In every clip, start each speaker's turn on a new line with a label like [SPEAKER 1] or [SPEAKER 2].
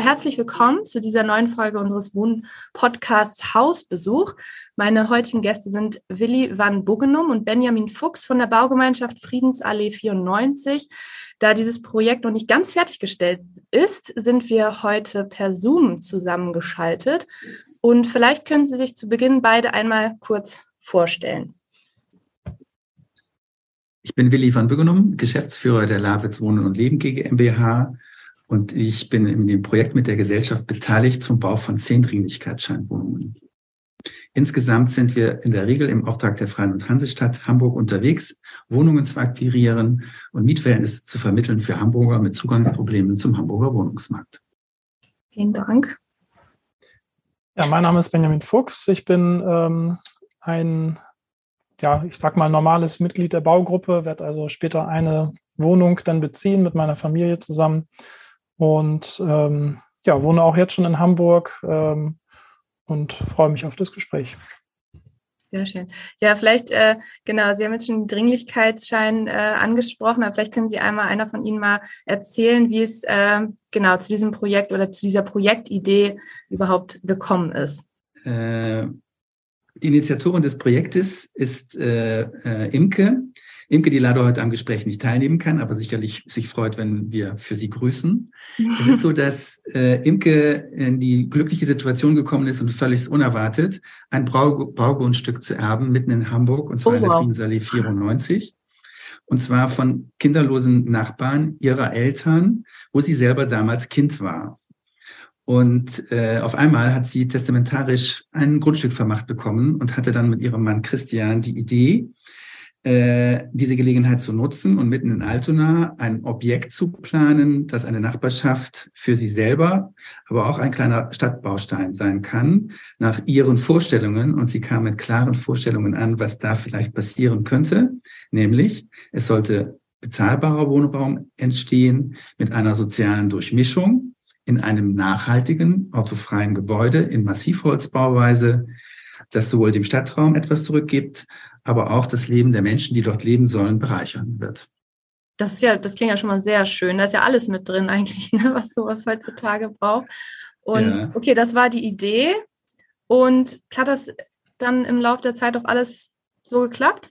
[SPEAKER 1] Herzlich willkommen zu dieser neuen Folge unseres Wohn-Podcasts Hausbesuch. Meine heutigen Gäste sind Willi van Buggenum und Benjamin Fuchs von der Baugemeinschaft Friedensallee 94. Da dieses Projekt noch nicht ganz fertiggestellt ist, sind wir heute per Zoom zusammengeschaltet. Und vielleicht können Sie sich zu Beginn beide einmal kurz vorstellen.
[SPEAKER 2] Ich bin Willi van Buggenum, Geschäftsführer der Lawitz Wohnen und Leben GmbH und ich bin in dem Projekt mit der Gesellschaft beteiligt zum Bau von zehn Dringlichkeitsscheinwohnungen. Insgesamt sind wir in der Regel im Auftrag der Freien und Hansestadt Hamburg unterwegs, Wohnungen zu akquirieren und Mietverhältnisse zu vermitteln für Hamburger mit Zugangsproblemen zum Hamburger Wohnungsmarkt.
[SPEAKER 1] Vielen Dank.
[SPEAKER 3] Ja, mein Name ist Benjamin Fuchs. Ich bin ähm, ein, ja, ich sag mal, normales Mitglied der Baugruppe, werde also später eine Wohnung dann beziehen mit meiner Familie zusammen und ähm, ja, wohne auch jetzt schon in Hamburg ähm, und freue mich auf das Gespräch.
[SPEAKER 1] Sehr schön. Ja, vielleicht, äh, genau, Sie haben jetzt schon den Dringlichkeitsschein äh, angesprochen, aber vielleicht können Sie einmal einer von Ihnen mal erzählen, wie es äh, genau zu diesem Projekt oder zu dieser Projektidee überhaupt gekommen ist.
[SPEAKER 2] Äh, die Initiatorin des Projektes ist äh, äh, Imke. Imke, die leider heute am Gespräch nicht teilnehmen kann, aber sicherlich sich freut, wenn wir für sie grüßen. es ist so, dass äh, Imke in die glückliche Situation gekommen ist und völlig unerwartet, ein Brau Baugrundstück zu erben, mitten in Hamburg, und zwar oh, in der wow. Friedensallee 94. Und zwar von kinderlosen Nachbarn ihrer Eltern, wo sie selber damals Kind war. Und äh, auf einmal hat sie testamentarisch ein Grundstück vermacht bekommen und hatte dann mit ihrem Mann Christian die Idee, diese Gelegenheit zu nutzen und mitten in Altona ein Objekt zu planen, das eine Nachbarschaft für sie selber, aber auch ein kleiner Stadtbaustein sein kann, nach ihren Vorstellungen. Und sie kam mit klaren Vorstellungen an, was da vielleicht passieren könnte. Nämlich, es sollte bezahlbarer Wohnraum entstehen mit einer sozialen Durchmischung in einem nachhaltigen, autofreien Gebäude in Massivholzbauweise, das sowohl dem Stadtraum etwas zurückgibt, aber auch das Leben der Menschen, die dort leben sollen, bereichern wird.
[SPEAKER 1] Das ist ja, das klingt ja schon mal sehr schön. Da ist ja alles mit drin eigentlich, ne, was sowas heutzutage braucht. Und ja. okay, das war die Idee. Und hat das dann im Laufe der Zeit auch alles so geklappt?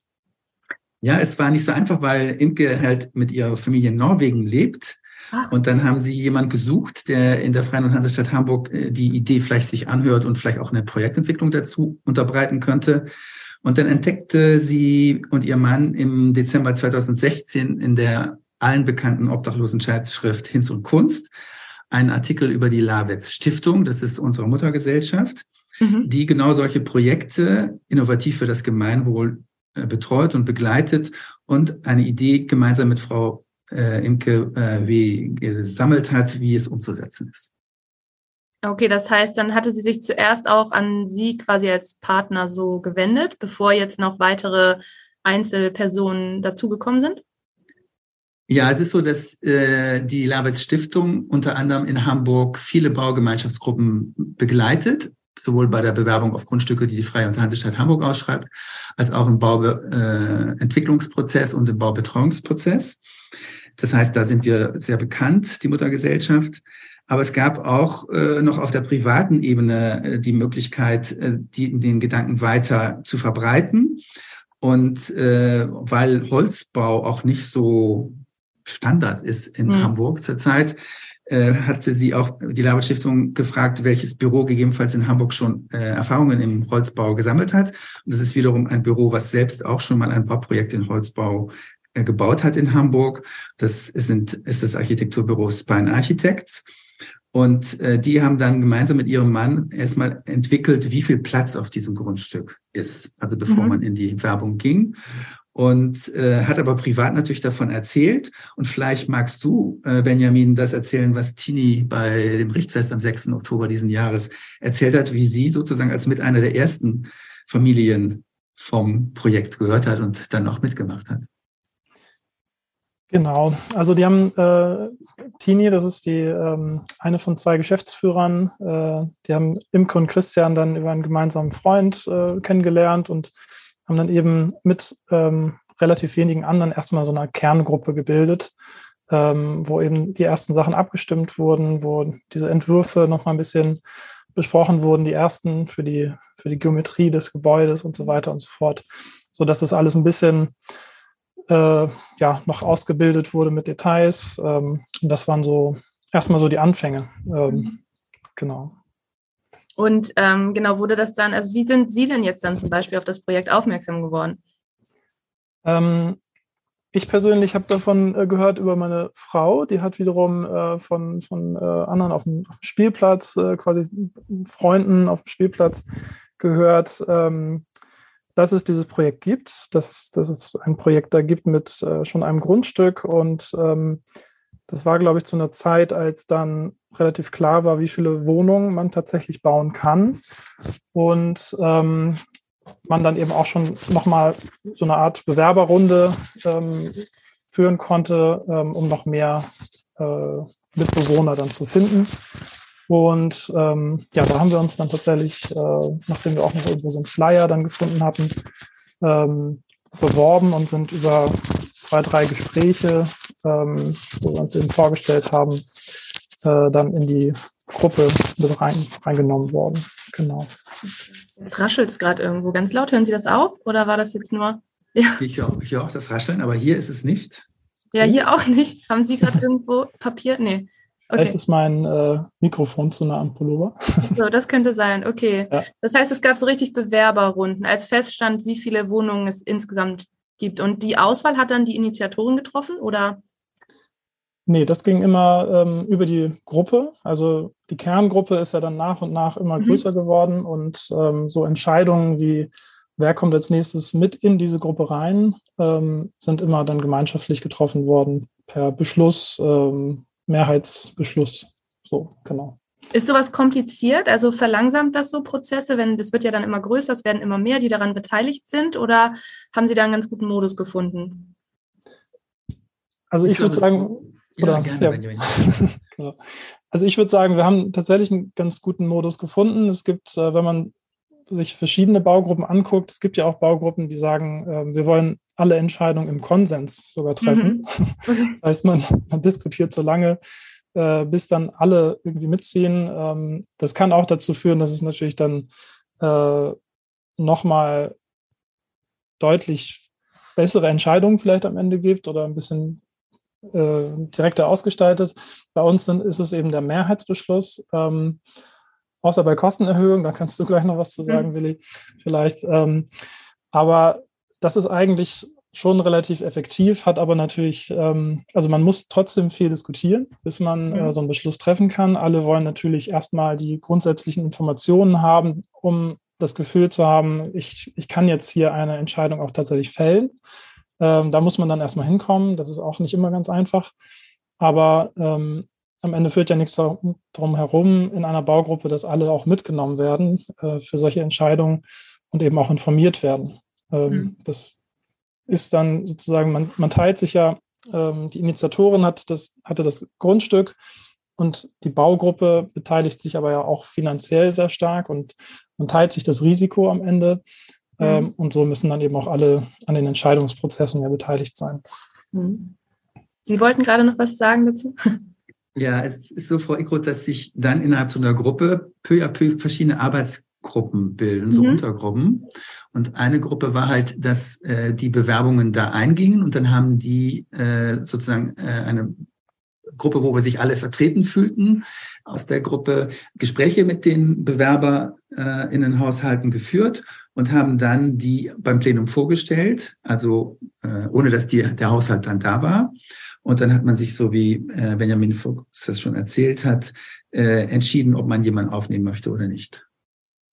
[SPEAKER 2] Ja, es war nicht so einfach, weil Imke halt mit ihrer Familie in Norwegen lebt. Ach. Und dann haben sie jemanden gesucht, der in der Freien und Hansestadt Hamburg äh, die Idee vielleicht sich anhört und vielleicht auch eine Projektentwicklung dazu unterbreiten könnte. Und dann entdeckte sie und ihr Mann im Dezember 2016 in der allen bekannten Obdachlosenschaftsschrift Hinz und Kunst einen Artikel über die Lawetz Stiftung, das ist unsere Muttergesellschaft, mhm. die genau solche Projekte innovativ für das Gemeinwohl äh, betreut und begleitet und eine Idee gemeinsam mit Frau äh, Imke äh, wie gesammelt hat, wie es umzusetzen ist.
[SPEAKER 1] Okay, das heißt, dann hatte sie sich zuerst auch an Sie quasi als Partner so gewendet, bevor jetzt noch weitere Einzelpersonen dazugekommen sind?
[SPEAKER 2] Ja, es ist so, dass äh, die Labetz Stiftung unter anderem in Hamburg viele Baugemeinschaftsgruppen begleitet, sowohl bei der Bewerbung auf Grundstücke, die die Freie und Hansestadt Hamburg ausschreibt, als auch im Bauentwicklungsprozess äh, und im Baubetreuungsprozess. Das heißt, da sind wir sehr bekannt, die Muttergesellschaft. Aber es gab auch äh, noch auf der privaten Ebene äh, die Möglichkeit, äh, die, den Gedanken weiter zu verbreiten. Und äh, weil Holzbau auch nicht so Standard ist in mhm. Hamburg zurzeit, äh, hatte sie auch die Labert Stiftung gefragt, welches Büro gegebenenfalls in Hamburg schon äh, Erfahrungen im Holzbau gesammelt hat. Und das ist wiederum ein Büro, was selbst auch schon mal ein Bauprojekt in Holzbau gebaut hat in Hamburg. Das sind, ist das Architekturbüro Spine Architects. Und äh, die haben dann gemeinsam mit ihrem Mann erstmal entwickelt, wie viel Platz auf diesem Grundstück ist, also bevor mhm. man in die Werbung ging. und äh, hat aber privat natürlich davon erzählt. Und vielleicht magst du, äh, Benjamin, das erzählen, was Tini bei dem Richtfest am 6. Oktober diesen Jahres erzählt hat, wie sie sozusagen als mit einer der ersten Familien vom Projekt gehört hat und dann auch mitgemacht hat.
[SPEAKER 3] Genau, also die haben äh, Tini, das ist die ähm, eine von zwei Geschäftsführern, äh, die haben Imke und Christian dann über einen gemeinsamen Freund äh, kennengelernt und haben dann eben mit ähm, relativ wenigen anderen erstmal so eine Kerngruppe gebildet, ähm, wo eben die ersten Sachen abgestimmt wurden, wo diese Entwürfe nochmal ein bisschen besprochen wurden, die ersten für die, für die Geometrie des Gebäudes und so weiter und so fort, sodass das alles ein bisschen äh, ja, noch ausgebildet wurde mit Details. Ähm, und das waren so erstmal so die Anfänge. Ähm, genau.
[SPEAKER 1] Und ähm, genau wurde das dann, also wie sind Sie denn jetzt dann zum Beispiel auf das Projekt aufmerksam geworden?
[SPEAKER 3] Ähm, ich persönlich habe davon äh, gehört über meine Frau, die hat wiederum äh, von, von äh, anderen auf dem, auf dem Spielplatz, äh, quasi Freunden auf dem Spielplatz gehört, ähm, dass es dieses Projekt gibt, dass, dass es ein Projekt da gibt mit äh, schon einem Grundstück. Und ähm, das war, glaube ich, zu einer Zeit, als dann relativ klar war, wie viele Wohnungen man tatsächlich bauen kann. Und ähm, man dann eben auch schon nochmal so eine Art Bewerberrunde ähm, führen konnte, ähm, um noch mehr äh, Mitbewohner dann zu finden. Und ähm, ja, da haben wir uns dann tatsächlich, äh, nachdem wir auch noch irgendwo so einen Flyer dann gefunden hatten, ähm, beworben und sind über zwei, drei Gespräche, ähm, wo wir uns eben vorgestellt haben, äh, dann in die Gruppe mit rein, reingenommen worden. Genau.
[SPEAKER 1] Jetzt raschelt es gerade irgendwo ganz laut. Hören Sie das auf oder war das jetzt nur?
[SPEAKER 2] Ja. Ich höre ich auch das Rascheln, aber hier ist es nicht.
[SPEAKER 1] Ja, hier auch nicht. Haben Sie gerade irgendwo Papier? Nee.
[SPEAKER 3] Okay. Vielleicht ist mein äh, Mikrofon zu nah am Pullover.
[SPEAKER 1] So, das könnte sein. Okay. Ja. Das heißt, es gab so richtig Bewerberrunden, als feststand, wie viele Wohnungen es insgesamt gibt. Und die Auswahl hat dann die Initiatorin getroffen, oder?
[SPEAKER 3] Nee, das ging immer ähm, über die Gruppe. Also die Kerngruppe ist ja dann nach und nach immer mhm. größer geworden und ähm, so Entscheidungen wie, wer kommt als nächstes mit in diese Gruppe rein, ähm, sind immer dann gemeinschaftlich getroffen worden per Beschluss ähm, Mehrheitsbeschluss. So, genau.
[SPEAKER 1] Ist sowas kompliziert? Also verlangsamt das so Prozesse, wenn das wird ja dann immer größer, es werden immer mehr, die daran beteiligt sind, oder haben Sie da einen ganz guten Modus gefunden?
[SPEAKER 3] Also ich, ich würde sagen, oder, ja, ja. genau. Also ich würde sagen, wir haben tatsächlich einen ganz guten Modus gefunden. Es gibt, äh, wenn man sich verschiedene Baugruppen anguckt, es gibt ja auch Baugruppen, die sagen, äh, wir wollen alle Entscheidungen im Konsens sogar treffen. Mhm. Das heißt, man, man diskutiert so lange, äh, bis dann alle irgendwie mitziehen. Ähm, das kann auch dazu führen, dass es natürlich dann äh, nochmal deutlich bessere Entscheidungen vielleicht am Ende gibt oder ein bisschen äh, direkter ausgestaltet. Bei uns sind, ist es eben der Mehrheitsbeschluss. Ähm, außer bei Kostenerhöhung, da kannst du gleich noch was zu sagen, mhm. Willi, vielleicht. Ähm, aber das ist eigentlich schon relativ effektiv, hat aber natürlich, ähm, also man muss trotzdem viel diskutieren, bis man äh, mhm. so einen Beschluss treffen kann. Alle wollen natürlich erstmal die grundsätzlichen Informationen haben, um das Gefühl zu haben, ich, ich kann jetzt hier eine Entscheidung auch tatsächlich fällen. Ähm, da muss man dann erstmal hinkommen. Das ist auch nicht immer ganz einfach. Aber ähm, am Ende führt ja nichts darum herum in einer Baugruppe, dass alle auch mitgenommen werden äh, für solche Entscheidungen und eben auch informiert werden. Ähm, mhm. Das ist dann sozusagen, man, man teilt sich ja, ähm, die Initiatorin hat das, hatte das Grundstück und die Baugruppe beteiligt sich aber ja auch finanziell sehr stark und man teilt sich das Risiko am Ende. Mhm. Ähm, und so müssen dann eben auch alle an den Entscheidungsprozessen ja beteiligt sein. Mhm.
[SPEAKER 1] Sie wollten gerade noch was sagen dazu?
[SPEAKER 2] Ja, es ist so, Frau Eckroth, dass sich dann innerhalb so einer Gruppe peu à peu verschiedene Arbeitsgruppen bilden, so mhm. Untergruppen. Und eine Gruppe war halt, dass äh, die Bewerbungen da eingingen und dann haben die äh, sozusagen äh, eine Gruppe, wo wir sich alle vertreten fühlten, aus der Gruppe Gespräche mit den BewerberInnenhaushalten geführt und haben dann die beim Plenum vorgestellt, also äh, ohne dass die, der Haushalt dann da war. Und dann hat man sich, so wie äh, Benjamin Fuchs das schon erzählt hat, äh, entschieden, ob man jemanden aufnehmen möchte oder nicht.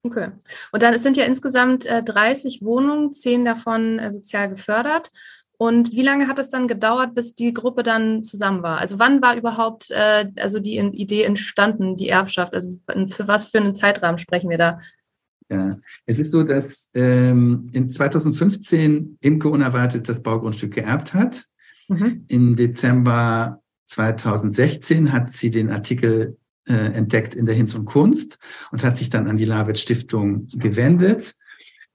[SPEAKER 1] Okay. Und dann sind ja insgesamt äh, 30 Wohnungen, zehn davon äh, sozial gefördert. Und wie lange hat es dann gedauert, bis die Gruppe dann zusammen war? Also wann war überhaupt äh, also die Idee entstanden, die Erbschaft? Also für was für einen Zeitrahmen sprechen wir da?
[SPEAKER 2] Ja, es ist so, dass ähm, in 2015 Imke unerwartet das Baugrundstück geerbt hat. Mhm. Im Dezember 2016 hat sie den Artikel äh, entdeckt in der Hinz und Kunst und hat sich dann an die Lavitz Stiftung gewendet.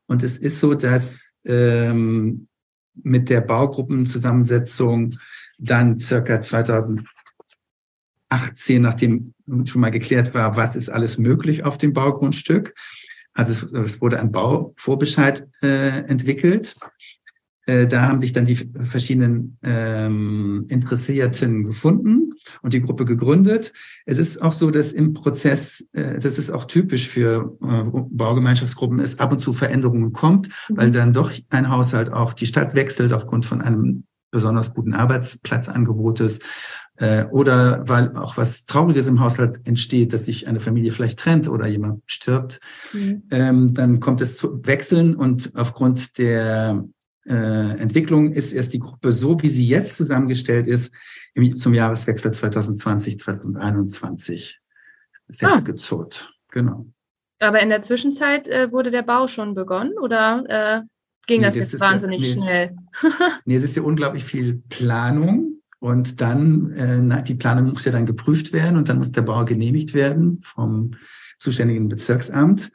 [SPEAKER 2] Und es ist so, dass ähm, mit der Baugruppenzusammensetzung dann circa 2018, nachdem schon mal geklärt war, was ist alles möglich auf dem Baugrundstück, es, es wurde ein Bauvorbescheid äh, entwickelt. Äh, da haben sich dann die verschiedenen ähm, Interessierten gefunden und die Gruppe gegründet. Es ist auch so, dass im Prozess, äh, das ist auch typisch für äh, Baugemeinschaftsgruppen, es ab und zu Veränderungen kommt, mhm. weil dann doch ein Haushalt auch die Stadt wechselt aufgrund von einem besonders guten Arbeitsplatzangebotes äh, oder weil auch was Trauriges im Haushalt entsteht, dass sich eine Familie vielleicht trennt oder jemand stirbt, mhm. ähm, dann kommt es zu Wechseln und aufgrund der Entwicklung ist erst die Gruppe so, wie sie jetzt zusammengestellt ist, im, zum Jahreswechsel 2020, 2021 festgezurrt. Ah. Genau.
[SPEAKER 1] Aber in der Zwischenzeit äh, wurde der Bau schon begonnen oder äh, ging nee, das, das jetzt wahnsinnig ja, nee, schnell?
[SPEAKER 2] nee, es ist ja unglaublich viel Planung und dann, äh, die Planung muss ja dann geprüft werden und dann muss der Bau genehmigt werden vom zuständigen Bezirksamt.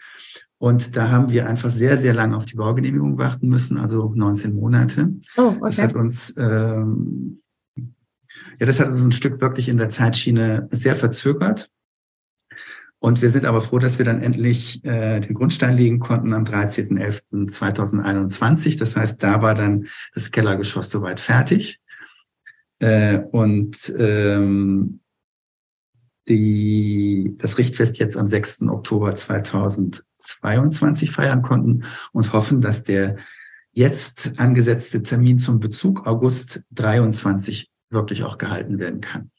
[SPEAKER 2] Und da haben wir einfach sehr, sehr lange auf die Baugenehmigung warten müssen, also 19 Monate. Oh, okay. Das hat uns, ähm, ja, das hat uns ein Stück wirklich in der Zeitschiene sehr verzögert. Und wir sind aber froh, dass wir dann endlich äh, den Grundstein legen konnten am 13.11.2021. Das heißt, da war dann das Kellergeschoss soweit fertig. Äh, und ähm, die, das Richtfest jetzt am 6. Oktober 2022 feiern konnten und hoffen, dass der jetzt angesetzte Termin zum Bezug August 23 wirklich auch gehalten werden kann.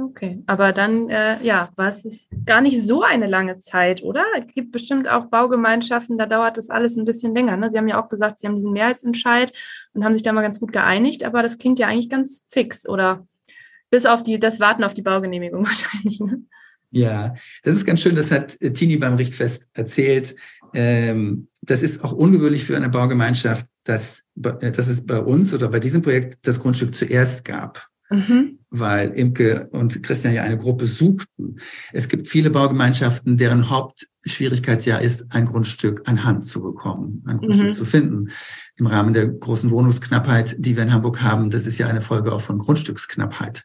[SPEAKER 1] Okay, aber dann, äh, ja, war es gar nicht so eine lange Zeit, oder? Es gibt bestimmt auch Baugemeinschaften, da dauert das alles ein bisschen länger. Ne? Sie haben ja auch gesagt, Sie haben diesen Mehrheitsentscheid und haben sich da mal ganz gut geeinigt, aber das klingt ja eigentlich ganz fix, oder? Bis auf die, das Warten auf die Baugenehmigung wahrscheinlich. Ne?
[SPEAKER 2] Ja, das ist ganz schön, das hat äh, Tini beim Richtfest erzählt. Ähm, das ist auch ungewöhnlich für eine Baugemeinschaft, dass, äh, dass es bei uns oder bei diesem Projekt das Grundstück zuerst gab. Mhm. Weil Imke und Christian ja eine Gruppe suchten. Es gibt viele Baugemeinschaften, deren Hauptschwierigkeit ja ist, ein Grundstück an Hand zu bekommen, ein Grundstück mhm. zu finden. Im Rahmen der großen Wohnungsknappheit, die wir in Hamburg haben, das ist ja eine Folge auch von Grundstücksknappheit.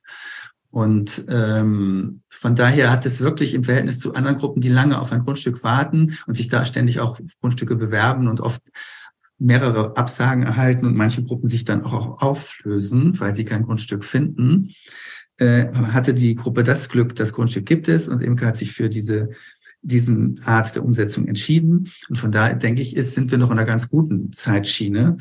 [SPEAKER 2] Und ähm, von daher hat es wirklich im Verhältnis zu anderen Gruppen, die lange auf ein Grundstück warten und sich da ständig auch Grundstücke bewerben und oft mehrere Absagen erhalten und manche Gruppen sich dann auch auflösen, weil sie kein Grundstück finden, äh, hatte die Gruppe das Glück, das Grundstück gibt es und Imke hat sich für diese diesen Art der Umsetzung entschieden. Und von daher denke ich, ist, sind wir noch in einer ganz guten Zeitschiene,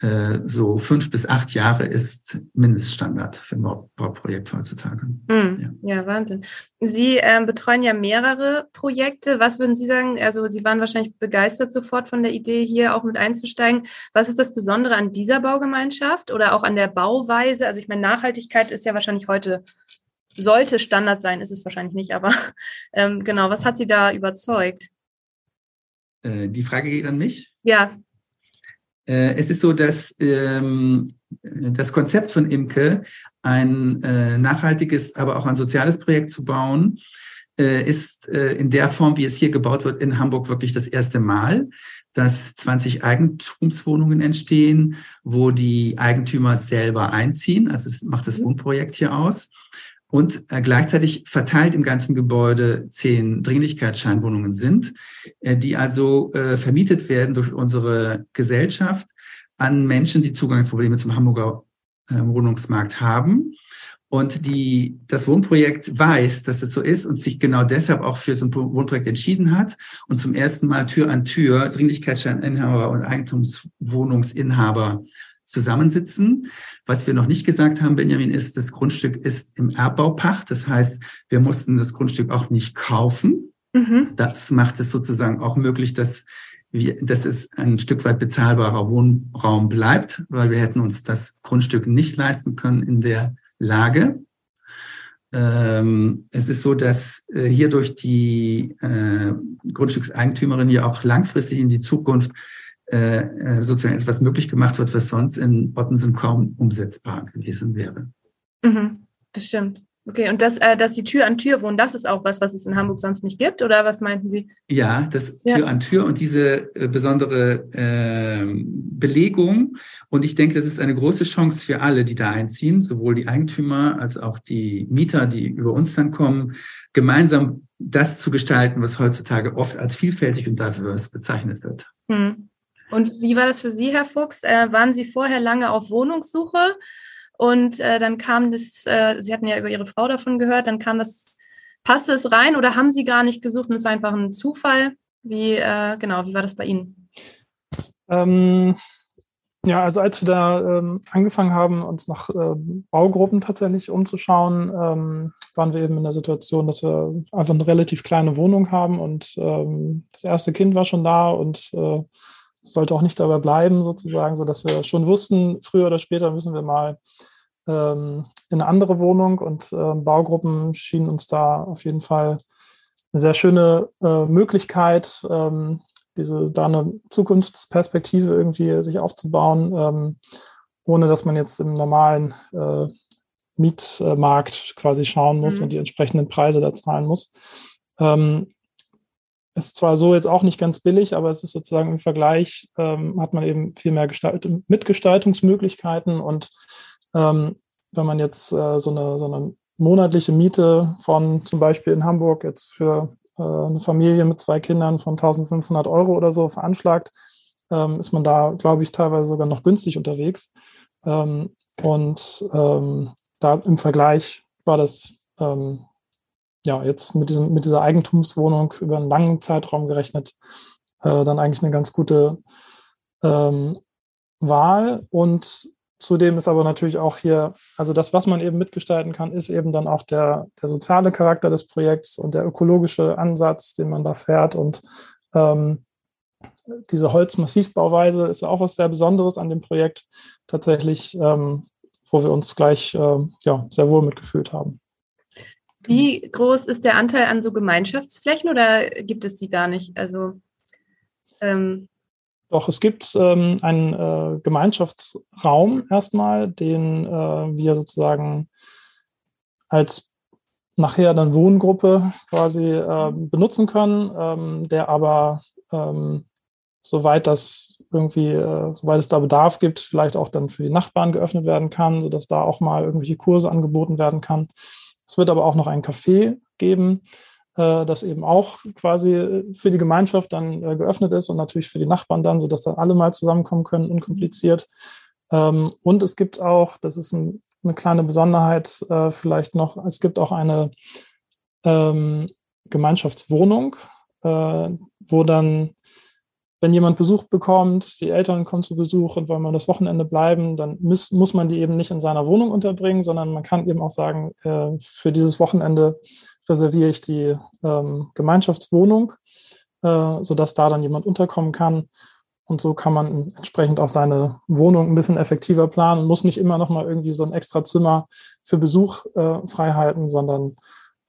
[SPEAKER 2] so fünf bis acht Jahre ist Mindeststandard für ein Bauprojekt heutzutage.
[SPEAKER 1] Mm, ja. ja. Wahnsinn. Sie ähm, betreuen ja mehrere Projekte. Was würden Sie sagen? Also Sie waren wahrscheinlich begeistert sofort von der Idee, hier auch mit einzusteigen. Was ist das Besondere an dieser Baugemeinschaft oder auch an der Bauweise? Also ich meine, Nachhaltigkeit ist ja wahrscheinlich heute sollte Standard sein, ist es wahrscheinlich nicht, aber ähm, genau, was hat Sie da überzeugt?
[SPEAKER 2] Äh, die Frage geht an mich?
[SPEAKER 1] Ja.
[SPEAKER 2] Äh, es ist so, dass ähm, das Konzept von Imke, ein äh, nachhaltiges, aber auch ein soziales Projekt zu bauen, äh, ist äh, in der Form, wie es hier gebaut wird, in Hamburg wirklich das erste Mal, dass 20 Eigentumswohnungen entstehen, wo die Eigentümer selber einziehen. Also es macht das mhm. Wohnprojekt hier aus und äh, gleichzeitig verteilt im ganzen Gebäude zehn Dringlichkeitsscheinwohnungen sind, äh, die also äh, vermietet werden durch unsere Gesellschaft an Menschen, die Zugangsprobleme zum Hamburger äh, Wohnungsmarkt haben. Und die, das Wohnprojekt weiß, dass es so ist und sich genau deshalb auch für so ein Wohnprojekt entschieden hat und zum ersten Mal Tür an Tür Dringlichkeitsscheininhaber und Eigentumswohnungsinhaber zusammensitzen. Was wir noch nicht gesagt haben, Benjamin, ist, das Grundstück ist im Erbbaupacht. Das heißt, wir mussten das Grundstück auch nicht kaufen. Mhm. Das macht es sozusagen auch möglich, dass wir, dass es ein Stück weit bezahlbarer Wohnraum bleibt, weil wir hätten uns das Grundstück nicht leisten können in der Lage. Ähm, es ist so, dass äh, hier durch die äh, Grundstückseigentümerin ja auch langfristig in die Zukunft äh, äh, sozusagen etwas möglich gemacht wird, was sonst in Ottensen kaum umsetzbar gewesen wäre.
[SPEAKER 1] Mhm, das stimmt. Okay, und das, äh, dass die Tür an Tür wohnen, das ist auch was, was es in Hamburg sonst nicht gibt, oder was meinten Sie?
[SPEAKER 2] Ja, das ja. Tür an Tür und diese äh, besondere äh, Belegung. Und ich denke, das ist eine große Chance für alle, die da einziehen, sowohl die Eigentümer als auch die Mieter, die über uns dann kommen, gemeinsam das zu gestalten, was heutzutage oft als vielfältig und divers bezeichnet wird.
[SPEAKER 1] Hm. Und wie war das für Sie, Herr Fuchs? Äh, waren Sie vorher lange auf Wohnungssuche? Und äh, dann kam das, äh, Sie hatten ja über Ihre Frau davon gehört, dann kam das, passte es rein oder haben Sie gar nicht gesucht und es war einfach ein Zufall? Wie, äh, genau, wie war das bei Ihnen?
[SPEAKER 3] Ähm, ja, also als wir da ähm, angefangen haben, uns nach äh, Baugruppen tatsächlich umzuschauen, ähm, waren wir eben in der Situation, dass wir einfach eine relativ kleine Wohnung haben und ähm, das erste Kind war schon da und äh, sollte auch nicht dabei bleiben, sozusagen, sodass wir schon wussten, früher oder später müssen wir mal ähm, in eine andere Wohnung und äh, Baugruppen schienen uns da auf jeden Fall eine sehr schöne äh, Möglichkeit, ähm, diese da eine Zukunftsperspektive irgendwie sich aufzubauen, ähm, ohne dass man jetzt im normalen äh, Mietmarkt quasi schauen muss mhm. und die entsprechenden Preise da zahlen muss. Ähm, ist zwar so jetzt auch nicht ganz billig, aber es ist sozusagen im Vergleich, ähm, hat man eben viel mehr Gestalt Mitgestaltungsmöglichkeiten. Und ähm, wenn man jetzt äh, so, eine, so eine monatliche Miete von zum Beispiel in Hamburg jetzt für äh, eine Familie mit zwei Kindern von 1500 Euro oder so veranschlagt, ähm, ist man da, glaube ich, teilweise sogar noch günstig unterwegs. Ähm, und ähm, da im Vergleich war das ähm, ja, jetzt mit, diesem, mit dieser Eigentumswohnung über einen langen Zeitraum gerechnet, äh, dann eigentlich eine ganz gute ähm, Wahl. Und zudem ist aber natürlich auch hier, also das, was man eben mitgestalten kann, ist eben dann auch der, der soziale Charakter des Projekts und der ökologische Ansatz, den man da fährt. Und ähm, diese Holzmassivbauweise ist auch was sehr Besonderes an dem Projekt tatsächlich, ähm, wo wir uns gleich äh, ja, sehr wohl mitgefühlt haben.
[SPEAKER 1] Wie groß ist der Anteil an so Gemeinschaftsflächen oder gibt es die gar nicht? Also
[SPEAKER 3] ähm doch, es gibt ähm, einen äh, Gemeinschaftsraum erstmal, den äh, wir sozusagen als nachher dann Wohngruppe quasi äh, benutzen können, ähm, der aber ähm, soweit das irgendwie, äh, soweit es da Bedarf gibt, vielleicht auch dann für die Nachbarn geöffnet werden kann, sodass da auch mal irgendwelche Kurse angeboten werden kann. Es wird aber auch noch ein Café geben, äh, das eben auch quasi für die Gemeinschaft dann äh, geöffnet ist und natürlich für die Nachbarn dann, sodass dann alle mal zusammenkommen können, unkompliziert. Ähm, und es gibt auch, das ist ein, eine kleine Besonderheit äh, vielleicht noch, es gibt auch eine ähm, Gemeinschaftswohnung, äh, wo dann wenn jemand Besuch bekommt, die Eltern kommen zu Besuch und wollen mal das Wochenende bleiben, dann muss, muss man die eben nicht in seiner Wohnung unterbringen, sondern man kann eben auch sagen, äh, für dieses Wochenende reserviere ich die ähm, Gemeinschaftswohnung, äh, sodass da dann jemand unterkommen kann. Und so kann man entsprechend auch seine Wohnung ein bisschen effektiver planen und muss nicht immer noch mal irgendwie so ein extra Zimmer für Besuch äh, freihalten, sondern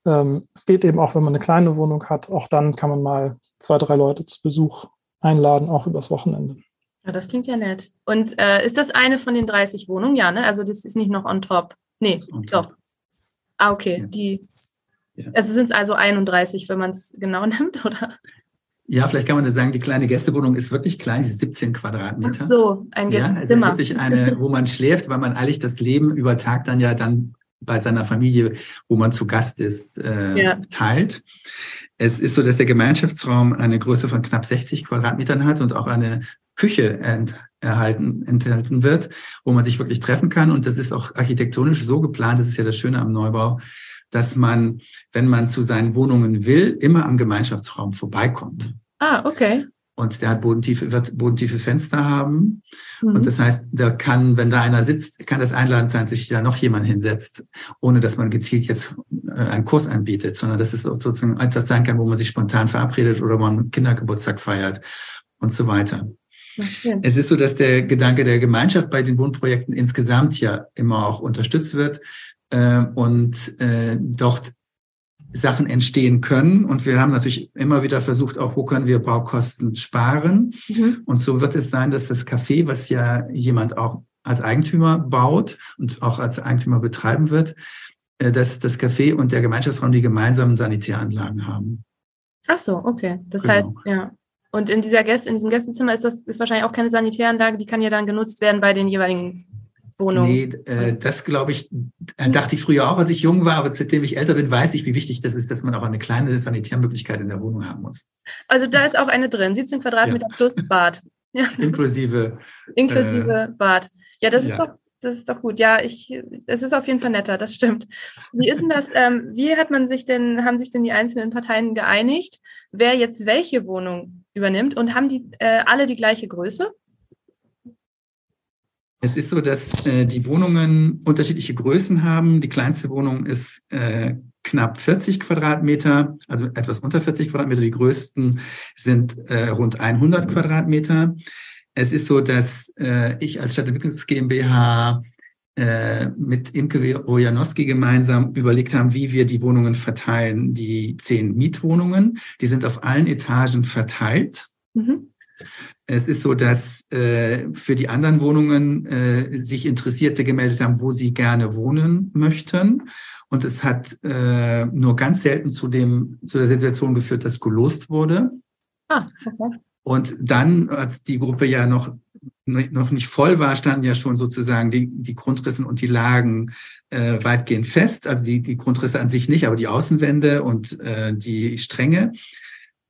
[SPEAKER 3] ähm, es geht eben auch, wenn man eine kleine Wohnung hat, auch dann kann man mal zwei, drei Leute zu Besuch einladen, auch übers Wochenende.
[SPEAKER 1] Ja, das klingt ja nett. Und äh, ist das eine von den 30 Wohnungen? Ja, ne? Also das ist nicht noch on top. Nee, on top. doch. Ah, okay. Ja. Die, ja. Also sind es also 31, wenn man es genau nimmt, oder?
[SPEAKER 2] Ja, vielleicht kann man das sagen, die kleine Gästewohnung ist wirklich klein, die 17 Quadratmeter.
[SPEAKER 1] Ach so, ein Gästezimmer.
[SPEAKER 2] Ja, es ist wirklich eine, wo man schläft, weil man eigentlich das Leben über Tag dann ja dann bei seiner Familie, wo man zu Gast ist, äh, ja. teilt. Es ist so, dass der Gemeinschaftsraum eine Größe von knapp 60 Quadratmetern hat und auch eine Küche ent erhalten, enthalten wird, wo man sich wirklich treffen kann. Und das ist auch architektonisch so geplant, das ist ja das Schöne am Neubau, dass man, wenn man zu seinen Wohnungen will, immer am Gemeinschaftsraum vorbeikommt.
[SPEAKER 1] Ah, okay.
[SPEAKER 2] Und der hat bodentiefe, wird bodentiefe Fenster haben.
[SPEAKER 1] Mhm.
[SPEAKER 2] Und das heißt, da kann, wenn da einer sitzt, kann das einladend sein, dass sich da noch jemand hinsetzt, ohne dass man gezielt jetzt äh, einen Kurs anbietet, sondern dass es sozusagen etwas sein kann, wo man sich spontan verabredet oder man Kindergeburtstag feiert und so weiter. Es ist so, dass der Gedanke der Gemeinschaft bei den Wohnprojekten insgesamt ja immer auch unterstützt wird äh, und äh, dort Sachen entstehen können. Und wir haben natürlich immer wieder versucht, auch wo können wir Baukosten sparen. Mhm. Und so wird es sein, dass das Café, was ja jemand auch als Eigentümer baut und auch als Eigentümer betreiben wird, äh, dass das Café und der Gemeinschaftsraum die gemeinsamen Sanitäranlagen haben.
[SPEAKER 1] Ach so, okay. Das genau. heißt, ja. Und in dieser Gäste, in diesem Gästezimmer ist das ist wahrscheinlich auch keine Sanitäranlage, die kann ja dann genutzt werden bei den jeweiligen Wohnung. Nee,
[SPEAKER 2] äh, das glaube ich, äh, dachte ich früher auch, als ich jung war, aber seitdem ich älter bin, weiß ich, wie wichtig das ist, dass man auch eine kleine Sanitärmöglichkeit in der Wohnung haben muss.
[SPEAKER 1] Also da ist auch eine drin, 17 Quadratmeter ja. plus Bad.
[SPEAKER 2] Ja. Inklusive.
[SPEAKER 1] Inklusive äh, Bad. Ja, das ist ja. doch das ist doch gut. Ja, ich, es ist auf jeden Fall netter, das stimmt. Wie ist denn das, ähm, wie hat man sich denn, haben sich denn die einzelnen Parteien geeinigt, wer jetzt welche Wohnung übernimmt und haben die äh, alle die gleiche Größe?
[SPEAKER 2] Es ist so, dass äh, die Wohnungen unterschiedliche Größen haben. Die kleinste Wohnung ist äh, knapp 40 Quadratmeter, also etwas unter 40 Quadratmeter. Die größten sind äh, rund 100 Quadratmeter. Es ist so, dass äh, ich als Stadtentwicklungs GmbH äh, mit Imke Rojanowski gemeinsam überlegt haben, wie wir die Wohnungen verteilen. Die zehn Mietwohnungen, die sind auf allen Etagen verteilt. Mhm. Es ist so, dass äh, für die anderen Wohnungen äh, sich Interessierte gemeldet haben, wo sie gerne wohnen möchten. Und es hat äh, nur ganz selten zu, dem, zu der Situation geführt, dass gelost wurde. Ah, okay. Und dann, als die Gruppe ja noch, noch nicht voll war, standen ja schon sozusagen die, die Grundrissen und die Lagen äh, weitgehend fest. Also die, die Grundrisse an sich nicht, aber die Außenwände und äh, die Stränge.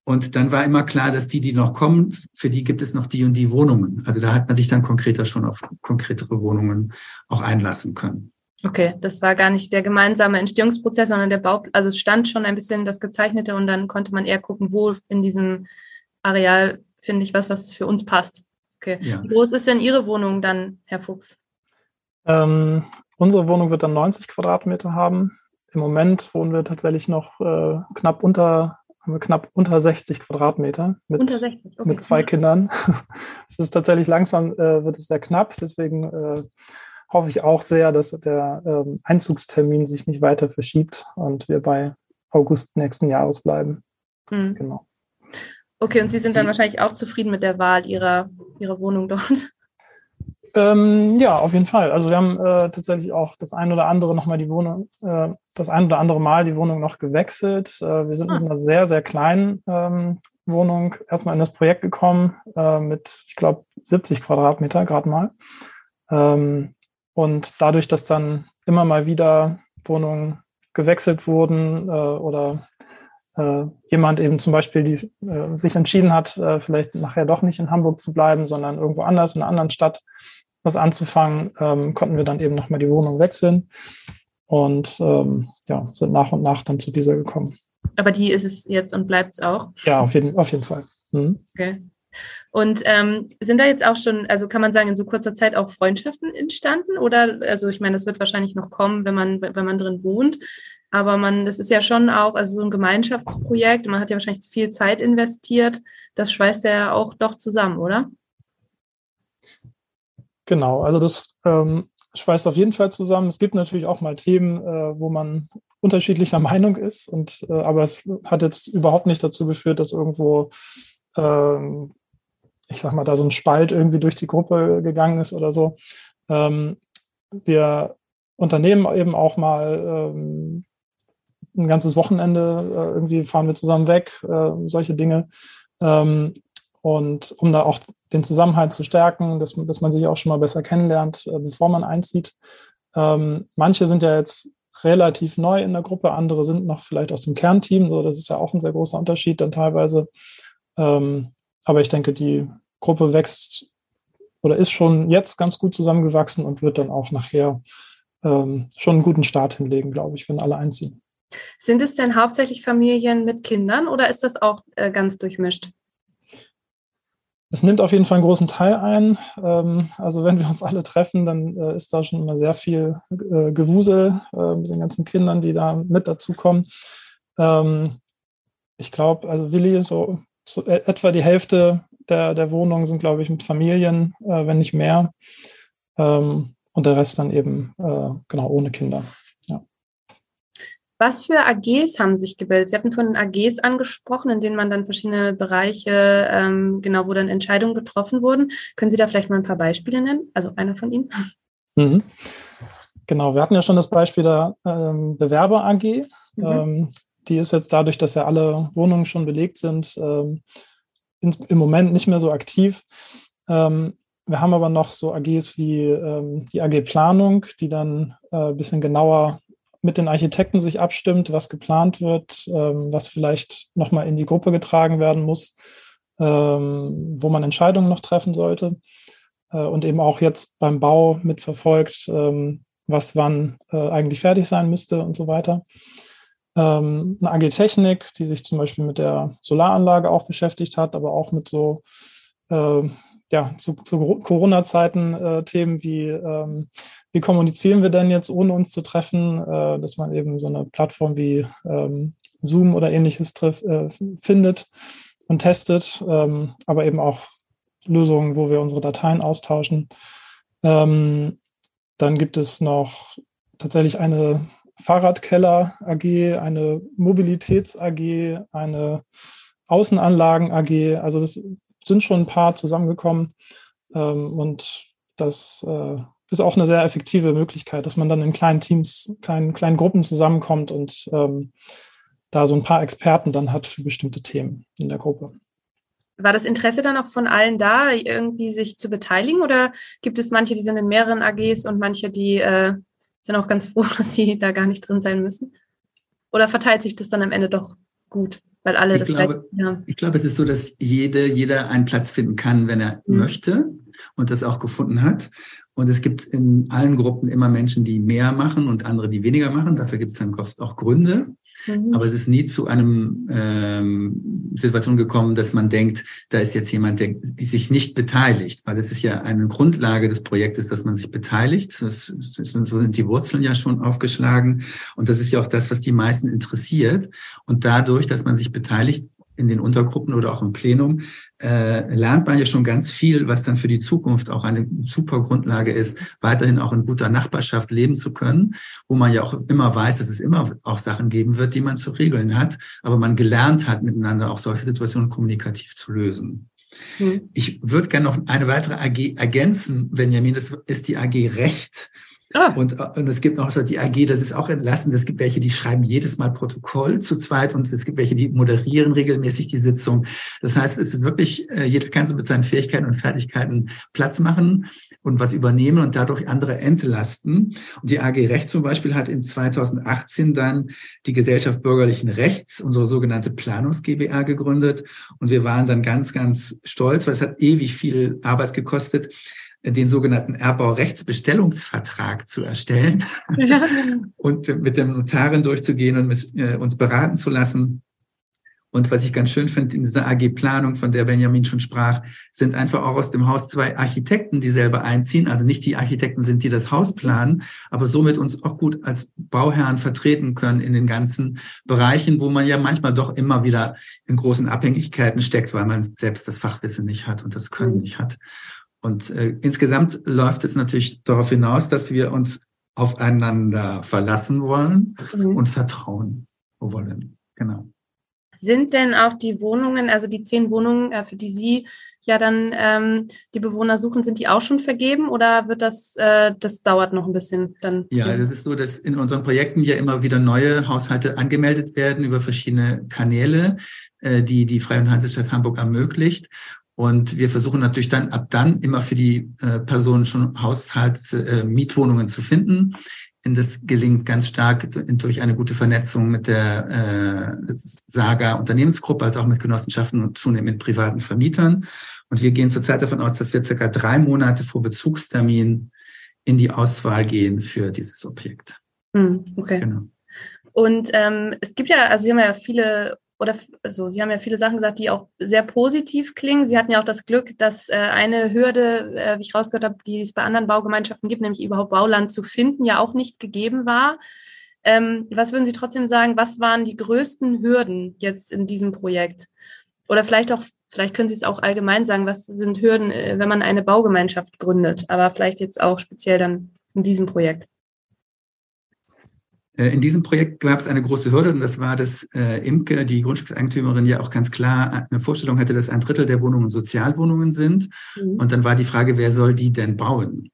[SPEAKER 2] Und dann war immer klar, dass die, die noch kommen, für die gibt es noch die und die Wohnungen. Also da hat man sich dann konkreter schon auf konkretere Wohnungen auch einlassen können.
[SPEAKER 1] Okay, das war gar nicht der gemeinsame Entstehungsprozess, sondern der Bau, also es stand schon ein bisschen das Gezeichnete und dann konnte man eher gucken, wo in diesem Areal finde ich was, was für uns passt. Okay. Ja. Wie groß ist denn Ihre Wohnung dann, Herr Fuchs?
[SPEAKER 3] Ähm, unsere Wohnung wird dann 90 Quadratmeter haben. Im Moment wohnen wir tatsächlich noch äh, knapp unter knapp unter 60 Quadratmeter mit, unter 60, okay. mit zwei Kindern. Es ist tatsächlich langsam, äh, wird es sehr knapp. Deswegen äh, hoffe ich auch sehr, dass der ähm, Einzugstermin sich nicht weiter verschiebt und wir bei August nächsten Jahres bleiben.
[SPEAKER 1] Mhm. Genau. Okay, und Sie sind dann wahrscheinlich auch zufrieden mit der Wahl Ihrer, Ihrer Wohnung dort?
[SPEAKER 3] Ähm, ja, auf jeden Fall. Also wir haben äh, tatsächlich auch das ein oder andere nochmal die Wohnung, äh, das ein oder andere Mal die Wohnung noch gewechselt. Äh, wir sind ah. mit einer sehr, sehr kleinen ähm, Wohnung erstmal in das Projekt gekommen, äh, mit, ich glaube, 70 Quadratmeter gerade mal. Ähm, und dadurch, dass dann immer mal wieder Wohnungen gewechselt wurden äh, oder äh, jemand eben zum Beispiel die, sich entschieden hat, vielleicht nachher doch nicht in Hamburg zu bleiben, sondern irgendwo anders, in einer anderen Stadt, was anzufangen, ähm, konnten wir dann eben nochmal die Wohnung wechseln und ähm, ja, sind nach und nach dann zu dieser gekommen.
[SPEAKER 1] Aber die ist es jetzt und bleibt es auch?
[SPEAKER 3] Ja, auf jeden, auf jeden Fall. Mhm.
[SPEAKER 1] Okay. Und ähm, sind da jetzt auch schon, also kann man sagen, in so kurzer Zeit auch Freundschaften entstanden? Oder, also ich meine, das wird wahrscheinlich noch kommen, wenn man, wenn man drin wohnt. Aber man, das ist ja schon auch, also so ein Gemeinschaftsprojekt, man hat ja wahrscheinlich viel Zeit investiert. Das schweißt ja auch doch zusammen, oder?
[SPEAKER 3] Genau, also das ähm, schweißt auf jeden Fall zusammen. Es gibt natürlich auch mal Themen, äh, wo man unterschiedlicher Meinung ist, und, äh, aber es hat jetzt überhaupt nicht dazu geführt, dass irgendwo, ähm, ich sag mal, da so ein Spalt irgendwie durch die Gruppe gegangen ist oder so. Ähm, wir unternehmen eben auch mal ähm, ein ganzes Wochenende, äh, irgendwie fahren wir zusammen weg, äh, solche Dinge. Ähm, und um da auch den Zusammenhalt zu stärken, dass, dass man sich auch schon mal besser kennenlernt, äh, bevor man einzieht. Ähm, manche sind ja jetzt relativ neu in der Gruppe, andere sind noch vielleicht aus dem Kernteam. So, das ist ja auch ein sehr großer Unterschied dann teilweise. Ähm, aber ich denke, die Gruppe wächst oder ist schon jetzt ganz gut zusammengewachsen und wird dann auch nachher ähm, schon einen guten Start hinlegen, glaube ich, wenn alle einziehen.
[SPEAKER 1] Sind es denn hauptsächlich Familien mit Kindern oder ist das auch äh, ganz durchmischt?
[SPEAKER 3] Es nimmt auf jeden Fall einen großen Teil ein. Ähm, also wenn wir uns alle treffen, dann äh, ist da schon immer sehr viel äh, Gewusel äh, mit den ganzen Kindern, die da mit dazukommen. Ähm, ich glaube, also Willi, so, so, etwa die Hälfte der, der Wohnungen sind, glaube ich, mit Familien, wenn nicht mehr. Ähm, und der Rest dann eben genau ohne Kinder.
[SPEAKER 1] Was für AGs haben sich gebildet? Sie hatten von AGs angesprochen, in denen man dann verschiedene Bereiche, ähm, genau, wo dann Entscheidungen getroffen wurden. Können Sie da vielleicht mal ein paar Beispiele nennen? Also einer von Ihnen. Mhm.
[SPEAKER 3] Genau, wir hatten ja schon das Beispiel der ähm, Bewerber AG. Mhm. Ähm, die ist jetzt dadurch, dass ja alle Wohnungen schon belegt sind, ähm, in, im Moment nicht mehr so aktiv. Ähm, wir haben aber noch so AGs wie ähm, die AG Planung, die dann äh, ein bisschen genauer mit den Architekten sich abstimmt, was geplant wird, ähm, was vielleicht nochmal in die Gruppe getragen werden muss, ähm, wo man Entscheidungen noch treffen sollte äh, und eben auch jetzt beim Bau mitverfolgt, ähm, was wann äh, eigentlich fertig sein müsste und so weiter. Ähm, eine AG Technik, die sich zum Beispiel mit der Solaranlage auch beschäftigt hat, aber auch mit so äh, ja, zu, zu Corona-Zeiten äh, Themen wie ähm, wie kommunizieren wir denn jetzt, ohne uns zu treffen, äh, dass man eben so eine Plattform wie ähm, Zoom oder ähnliches triff, äh, findet und testet, ähm, aber eben auch Lösungen, wo wir unsere Dateien austauschen. Ähm, dann gibt es noch tatsächlich eine Fahrradkeller AG, eine Mobilitäts AG, eine Außenanlagen AG. Also das sind schon ein paar zusammengekommen ähm, und das äh, ist auch eine sehr effektive Möglichkeit, dass man dann in kleinen Teams, kleinen, kleinen Gruppen zusammenkommt und ähm, da so ein paar Experten dann hat für bestimmte Themen in der Gruppe.
[SPEAKER 1] War das Interesse dann auch von allen da, irgendwie sich zu beteiligen? Oder gibt es manche, die sind in mehreren AGs und manche, die äh, sind auch ganz froh, dass sie da gar nicht drin sein müssen? Oder verteilt sich das dann am Ende doch gut, weil alle ich das
[SPEAKER 2] glaube, gleiche haben? Ich glaube, es ist so, dass jede, jeder einen Platz finden kann, wenn er mhm. möchte und das auch gefunden hat. Und es gibt in allen Gruppen immer Menschen, die mehr machen und andere, die weniger machen. Dafür gibt es dann oft auch Gründe. Mhm. Aber es ist nie zu einem ähm, Situation gekommen, dass man denkt, da ist jetzt jemand, der sich nicht beteiligt, weil es ist ja eine Grundlage des Projektes, dass man sich beteiligt. So sind die Wurzeln ja schon aufgeschlagen. Und das ist ja auch das, was die meisten interessiert. Und dadurch, dass man sich beteiligt, in den Untergruppen oder auch im Plenum, äh, lernt man ja schon ganz viel, was dann für die Zukunft auch eine super Grundlage ist, weiterhin auch in guter Nachbarschaft leben zu können, wo man ja auch immer weiß, dass es immer auch Sachen geben wird, die man zu regeln hat, aber man gelernt hat, miteinander auch solche Situationen kommunikativ zu lösen. Hm. Ich würde gerne noch eine weitere AG ergänzen, Benjamin, das ist die AG Recht. Ah. Und, und es gibt noch so die AG, das ist auch entlassen. Es gibt welche, die schreiben jedes Mal Protokoll zu zweit und es gibt welche, die moderieren regelmäßig die Sitzung. Das heißt, es ist wirklich, äh, jeder kann so mit seinen Fähigkeiten und Fertigkeiten Platz machen und was übernehmen und dadurch andere entlasten. Und die AG Recht zum Beispiel hat in 2018 dann die Gesellschaft bürgerlichen Rechts, unsere sogenannte Planungs GBR gegründet. Und wir waren dann ganz, ganz stolz, weil es hat ewig viel Arbeit gekostet den sogenannten Erbaurechtsbestellungsvertrag zu erstellen ja. und mit dem Notarin durchzugehen und mit, äh, uns beraten zu lassen. Und was ich ganz schön finde in dieser AG Planung, von der Benjamin schon sprach, sind einfach auch aus dem Haus zwei Architekten, die selber einziehen. Also nicht die Architekten sind, die das Haus planen, aber somit uns auch gut als Bauherren vertreten können in den ganzen Bereichen, wo man ja manchmal doch immer wieder in großen Abhängigkeiten steckt, weil man selbst das Fachwissen nicht hat und das Können mhm. nicht hat. Und äh, insgesamt läuft es natürlich darauf hinaus, dass wir uns aufeinander verlassen wollen mhm. und vertrauen wollen. Genau.
[SPEAKER 1] Sind denn auch die Wohnungen, also die zehn Wohnungen, äh, für die Sie ja dann ähm, die Bewohner suchen, sind die auch schon vergeben oder wird das, äh, das dauert noch ein bisschen dann?
[SPEAKER 2] Ja, es ist so, dass in unseren Projekten ja immer wieder neue Haushalte angemeldet werden über verschiedene Kanäle, äh, die die Freie und Hansestadt Hamburg ermöglicht. Und wir versuchen natürlich dann ab dann immer für die äh, Personen schon Haushalts äh, zu finden. Und das gelingt ganz stark durch eine gute Vernetzung mit der äh, Saga Unternehmensgruppe, als auch mit Genossenschaften und zunehmend mit privaten Vermietern. Und wir gehen zurzeit davon aus, dass wir circa drei Monate vor Bezugstermin in die Auswahl gehen für dieses Objekt.
[SPEAKER 1] Hm, okay. Genau. Und ähm, es gibt ja, also wir haben ja viele oder also Sie haben ja viele Sachen gesagt, die auch sehr positiv klingen. Sie hatten ja auch das Glück, dass äh, eine Hürde, äh, wie ich rausgehört habe, die es bei anderen Baugemeinschaften gibt, nämlich überhaupt Bauland zu finden, ja auch nicht gegeben war. Ähm, was würden Sie trotzdem sagen, was waren die größten Hürden jetzt in diesem Projekt? Oder vielleicht auch, vielleicht können Sie es auch allgemein sagen, was sind Hürden, äh, wenn man eine Baugemeinschaft gründet, aber vielleicht jetzt auch speziell dann in diesem Projekt?
[SPEAKER 2] Äh, in diesem Projekt gab es eine große Hürde und das war, dass äh, Imke, die Grundstückseigentümerin, ja auch ganz klar eine Vorstellung hatte, dass ein Drittel der Wohnungen Sozialwohnungen sind. Mhm. Und dann war die Frage, wer soll die denn bauen?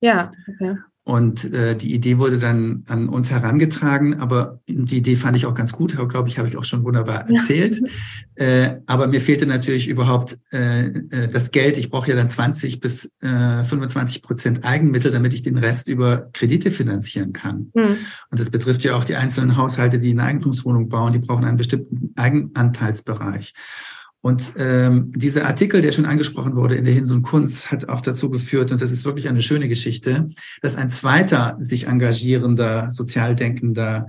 [SPEAKER 1] Ja, okay.
[SPEAKER 2] Und äh, die Idee wurde dann an uns herangetragen, aber die Idee fand ich auch ganz gut, glaube ich, habe ich auch schon wunderbar erzählt. Ja. Äh, aber mir fehlte natürlich überhaupt äh, äh das Geld. Ich brauche ja dann 20 bis äh, 25 Prozent Eigenmittel, damit ich den Rest über Kredite finanzieren kann. Mhm. Und das betrifft ja auch die einzelnen Haushalte, die eine Eigentumswohnung bauen, die brauchen einen bestimmten Eigenanteilsbereich. Und ähm, dieser Artikel, der schon angesprochen wurde in der Hinsun Kunst, hat auch dazu geführt, und das ist wirklich eine schöne Geschichte, dass ein zweiter sich engagierender, sozial denkender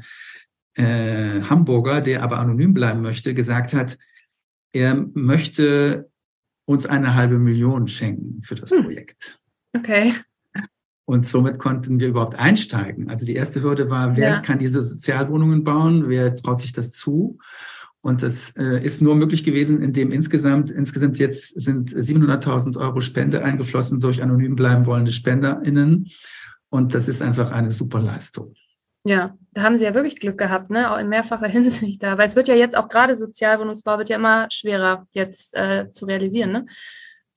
[SPEAKER 2] äh, Hamburger, der aber anonym bleiben möchte, gesagt hat, er möchte uns eine halbe Million schenken für das hm. Projekt.
[SPEAKER 1] Okay.
[SPEAKER 2] Und somit konnten wir überhaupt einsteigen. Also die erste Hürde war, wer ja. kann diese Sozialwohnungen bauen? Wer traut sich das zu? Und das äh, ist nur möglich gewesen, indem insgesamt, insgesamt jetzt sind 700.000 Euro Spende eingeflossen durch anonym bleiben wollende SpenderInnen. Und das ist einfach eine super Leistung.
[SPEAKER 1] Ja, da haben Sie ja wirklich Glück gehabt, ne? Auch in mehrfacher Hinsicht da. Weil es wird ja jetzt auch gerade Sozialwohnungsbau wird ja immer schwerer jetzt äh, zu realisieren, ne?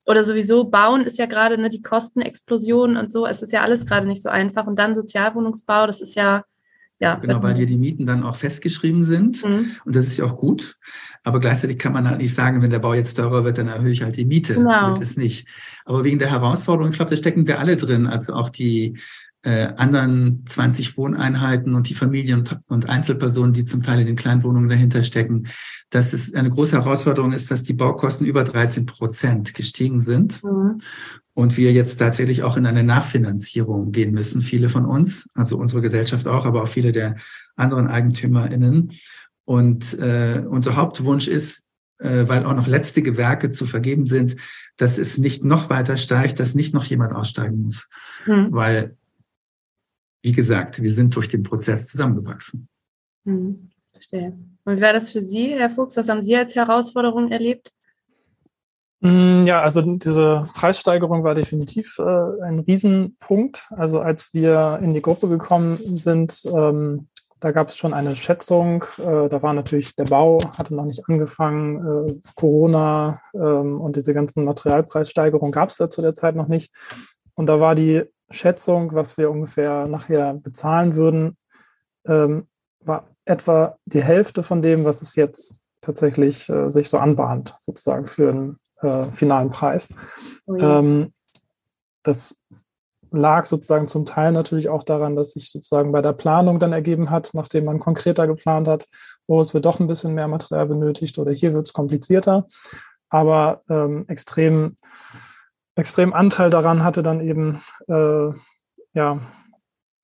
[SPEAKER 1] Oder sowieso bauen ist ja gerade ne, die Kostenexplosion und so. Es ist ja alles gerade nicht so einfach. Und dann Sozialwohnungsbau, das ist ja
[SPEAKER 2] ja, genau, weil hier die Mieten dann auch festgeschrieben sind. Mhm. Und das ist ja auch gut. Aber gleichzeitig kann man halt nicht sagen, wenn der Bau jetzt teurer wird, dann erhöhe ich halt die Miete. Genau. Das wird es nicht. Aber wegen der Herausforderung, ich glaube, da stecken wir alle drin. Also auch die äh, anderen 20 Wohneinheiten und die Familien und, und, Einzelpersonen, die zum Teil in den Kleinwohnungen dahinter stecken, dass es eine große Herausforderung ist, dass die Baukosten über 13 Prozent gestiegen sind. Mhm und wir jetzt tatsächlich auch in eine Nachfinanzierung gehen müssen, viele von uns, also unsere Gesellschaft auch, aber auch viele der anderen EigentümerInnen. Und äh, unser Hauptwunsch ist, äh, weil auch noch letzte Gewerke zu vergeben sind, dass es nicht noch weiter steigt, dass nicht noch jemand aussteigen muss. Hm. Weil, wie gesagt, wir sind durch den Prozess zusammengewachsen.
[SPEAKER 1] Hm. Verstehe. Und wie war das für Sie, Herr Fuchs? Was haben Sie als Herausforderung erlebt?
[SPEAKER 3] Mm, ja, also diese Preissteigerung war definitiv äh, ein Riesenpunkt. Also als wir in die Gruppe gekommen sind, ähm, da gab es schon eine Schätzung. Äh, da war natürlich der Bau, hatte noch nicht angefangen. Äh, Corona ähm, und diese ganzen Materialpreissteigerungen gab es da zu der Zeit noch nicht. Und da war die Schätzung, was wir ungefähr nachher bezahlen würden, ähm, war etwa die Hälfte von dem, was es jetzt tatsächlich äh, sich so anbahnt, sozusagen für ein äh, finalen Preis. Oh ja. ähm, das lag sozusagen zum Teil natürlich auch daran, dass sich sozusagen bei der Planung dann ergeben hat, nachdem man konkreter geplant hat, wo es wird doch ein bisschen mehr Material benötigt oder hier wird es komplizierter. Aber ähm, extrem, extrem Anteil daran hatte dann eben äh, ja,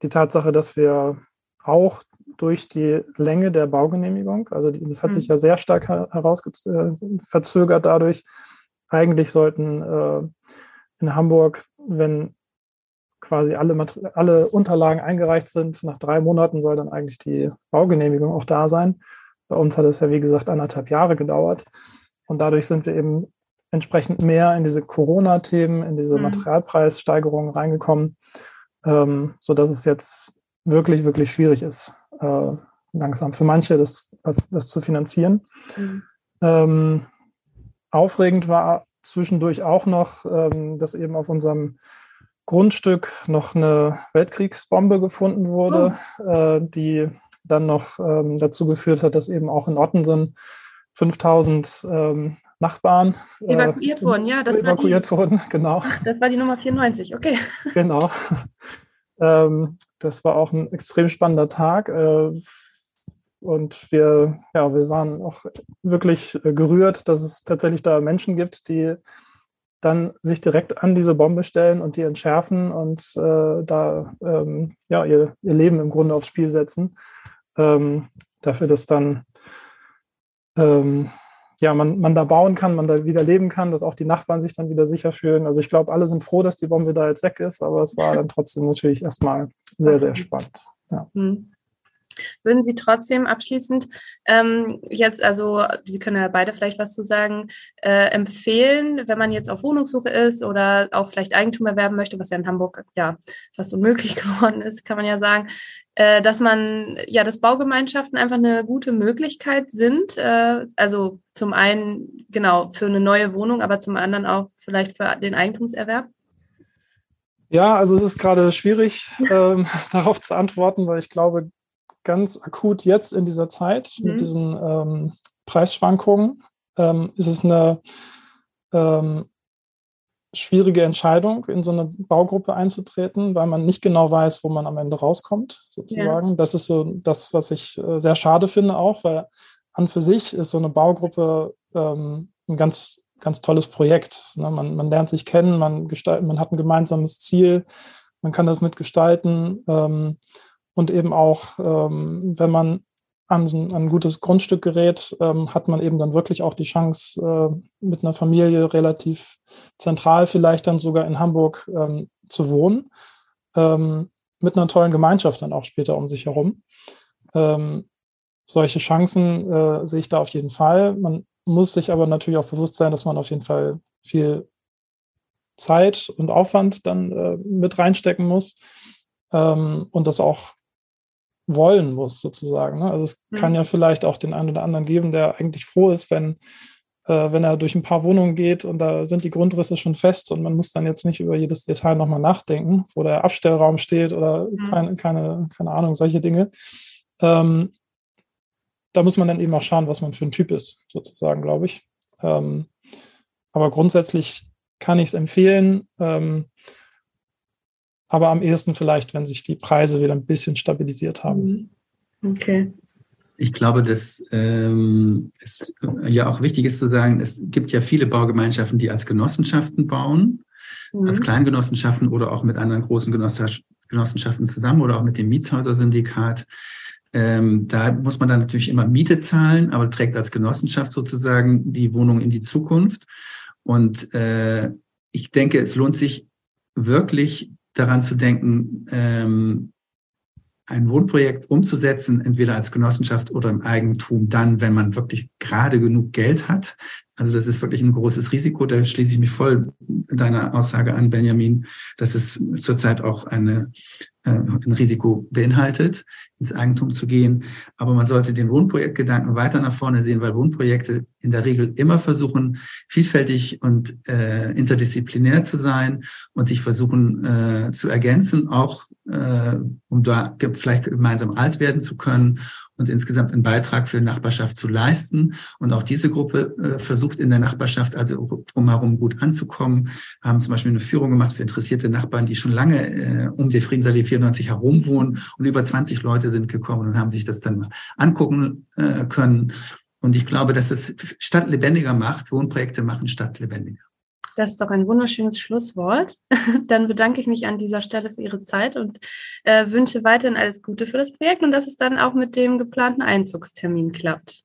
[SPEAKER 3] die Tatsache, dass wir auch durch die Länge der Baugenehmigung, also die, das hat mhm. sich ja sehr stark herausverzögert dadurch, eigentlich sollten äh, in Hamburg, wenn quasi alle, alle Unterlagen eingereicht sind, nach drei Monaten soll dann eigentlich die Baugenehmigung auch da sein. Bei uns hat es ja, wie gesagt, anderthalb Jahre gedauert. Und dadurch sind wir eben entsprechend mehr in diese Corona-Themen, in diese mhm. Materialpreissteigerungen reingekommen, ähm, sodass es jetzt wirklich, wirklich schwierig ist, äh, langsam für manche das, das, das zu finanzieren. Mhm. Ähm, Aufregend war zwischendurch auch noch, ähm, dass eben auf unserem Grundstück noch eine Weltkriegsbombe gefunden wurde, oh. äh, die dann noch ähm, dazu geführt hat, dass eben auch in Ottensen 5000 ähm, Nachbarn
[SPEAKER 1] äh, evakuiert äh, wurden. Ja,
[SPEAKER 3] das evakuiert war die, wurden, genau.
[SPEAKER 1] Das war die Nummer 94, okay.
[SPEAKER 3] Genau. Ähm, das war auch ein extrem spannender Tag. Äh, und wir, ja, wir waren auch wirklich äh, gerührt, dass es tatsächlich da Menschen gibt, die dann sich direkt an diese Bombe stellen und die entschärfen und äh, da ähm, ja, ihr, ihr Leben im Grunde aufs Spiel setzen. Ähm, dafür, dass dann ähm, ja, man, man da bauen kann, man da wieder leben kann, dass auch die Nachbarn sich dann wieder sicher fühlen. Also ich glaube, alle sind froh, dass die Bombe da jetzt weg ist, aber es war dann trotzdem natürlich erstmal sehr, sehr spannend. Ja.
[SPEAKER 1] Hm. Würden Sie trotzdem abschließend ähm, jetzt, also Sie können ja beide vielleicht was zu sagen, äh, empfehlen, wenn man jetzt auf Wohnungssuche ist oder auch vielleicht Eigentum erwerben möchte, was ja in Hamburg ja fast unmöglich geworden ist, kann man ja sagen, äh, dass man ja, dass Baugemeinschaften einfach eine gute Möglichkeit sind. Äh, also zum einen genau für eine neue Wohnung, aber zum anderen auch vielleicht für den Eigentumserwerb.
[SPEAKER 3] Ja, also es ist gerade schwierig, ähm, darauf zu antworten, weil ich glaube, ganz akut jetzt in dieser Zeit mhm. mit diesen ähm, Preisschwankungen ähm, ist es eine ähm, schwierige Entscheidung, in so eine Baugruppe einzutreten, weil man nicht genau weiß, wo man am Ende rauskommt, sozusagen. Ja. Das ist so das, was ich äh, sehr schade finde auch, weil an für sich ist so eine Baugruppe ähm, ein ganz, ganz tolles Projekt. Ne? Man, man lernt sich kennen, man, gestalt, man hat ein gemeinsames Ziel, man kann das mitgestalten. Ähm, und eben auch, ähm, wenn man an, an, ein gutes Grundstück gerät, ähm, hat man eben dann wirklich auch die Chance, äh, mit einer Familie relativ zentral vielleicht dann sogar in Hamburg ähm, zu wohnen, ähm, mit einer tollen Gemeinschaft dann auch später um sich herum. Ähm, solche Chancen äh, sehe ich da auf jeden Fall. Man muss sich aber natürlich auch bewusst sein, dass man auf jeden Fall viel Zeit und Aufwand dann äh, mit reinstecken muss ähm, und das auch wollen muss, sozusagen. Ne? Also es mhm. kann ja vielleicht auch den einen oder anderen geben, der eigentlich froh ist, wenn, äh, wenn er durch ein paar Wohnungen geht und da sind die Grundrisse schon fest und man muss dann jetzt nicht über jedes Detail nochmal nachdenken, wo der Abstellraum steht oder mhm. keine, keine, keine Ahnung, solche Dinge. Ähm, da muss man dann eben auch schauen, was man für ein Typ ist, sozusagen, glaube ich. Ähm, aber grundsätzlich kann ich es empfehlen. Ähm, aber am ehesten vielleicht, wenn sich die Preise wieder ein bisschen stabilisiert haben.
[SPEAKER 1] Mhm. Okay.
[SPEAKER 2] Ich glaube, dass ähm, es ja auch wichtig ist zu sagen, es gibt ja viele Baugemeinschaften, die als Genossenschaften bauen, mhm. als Kleingenossenschaften oder auch mit anderen großen Genossenschaften zusammen oder auch mit dem Mietshäuser-Syndikat. Ähm, da muss man dann natürlich immer Miete zahlen, aber trägt als Genossenschaft sozusagen die Wohnung in die Zukunft. Und äh, ich denke, es lohnt sich wirklich daran zu denken, ähm, ein Wohnprojekt umzusetzen, entweder als Genossenschaft oder im Eigentum, dann, wenn man wirklich gerade genug Geld hat. Also das ist wirklich ein großes Risiko. Da schließe ich mich voll deiner Aussage an, Benjamin, dass es zurzeit auch eine ein Risiko beinhaltet, ins Eigentum zu gehen. Aber man sollte den Wohnprojektgedanken weiter nach vorne sehen, weil Wohnprojekte in der Regel immer versuchen, vielfältig und äh, interdisziplinär zu sein und sich versuchen äh, zu ergänzen, auch äh, um da vielleicht gemeinsam alt werden zu können und insgesamt einen Beitrag für Nachbarschaft zu leisten. Und auch diese Gruppe äh, versucht in der Nachbarschaft also drumherum gut anzukommen. Haben zum Beispiel eine Führung gemacht für interessierte Nachbarn, die schon lange äh, um die Friedensallee 94 herum wohnen und über 20 Leute sind gekommen und haben sich das dann angucken äh, können. Und ich glaube, dass es Stadt lebendiger macht. Wohnprojekte machen Stadt lebendiger.
[SPEAKER 1] Das ist doch ein wunderschönes Schlusswort. Dann bedanke ich mich an dieser Stelle für Ihre Zeit und äh, wünsche weiterhin alles Gute für das Projekt und dass es dann auch mit dem geplanten Einzugstermin klappt.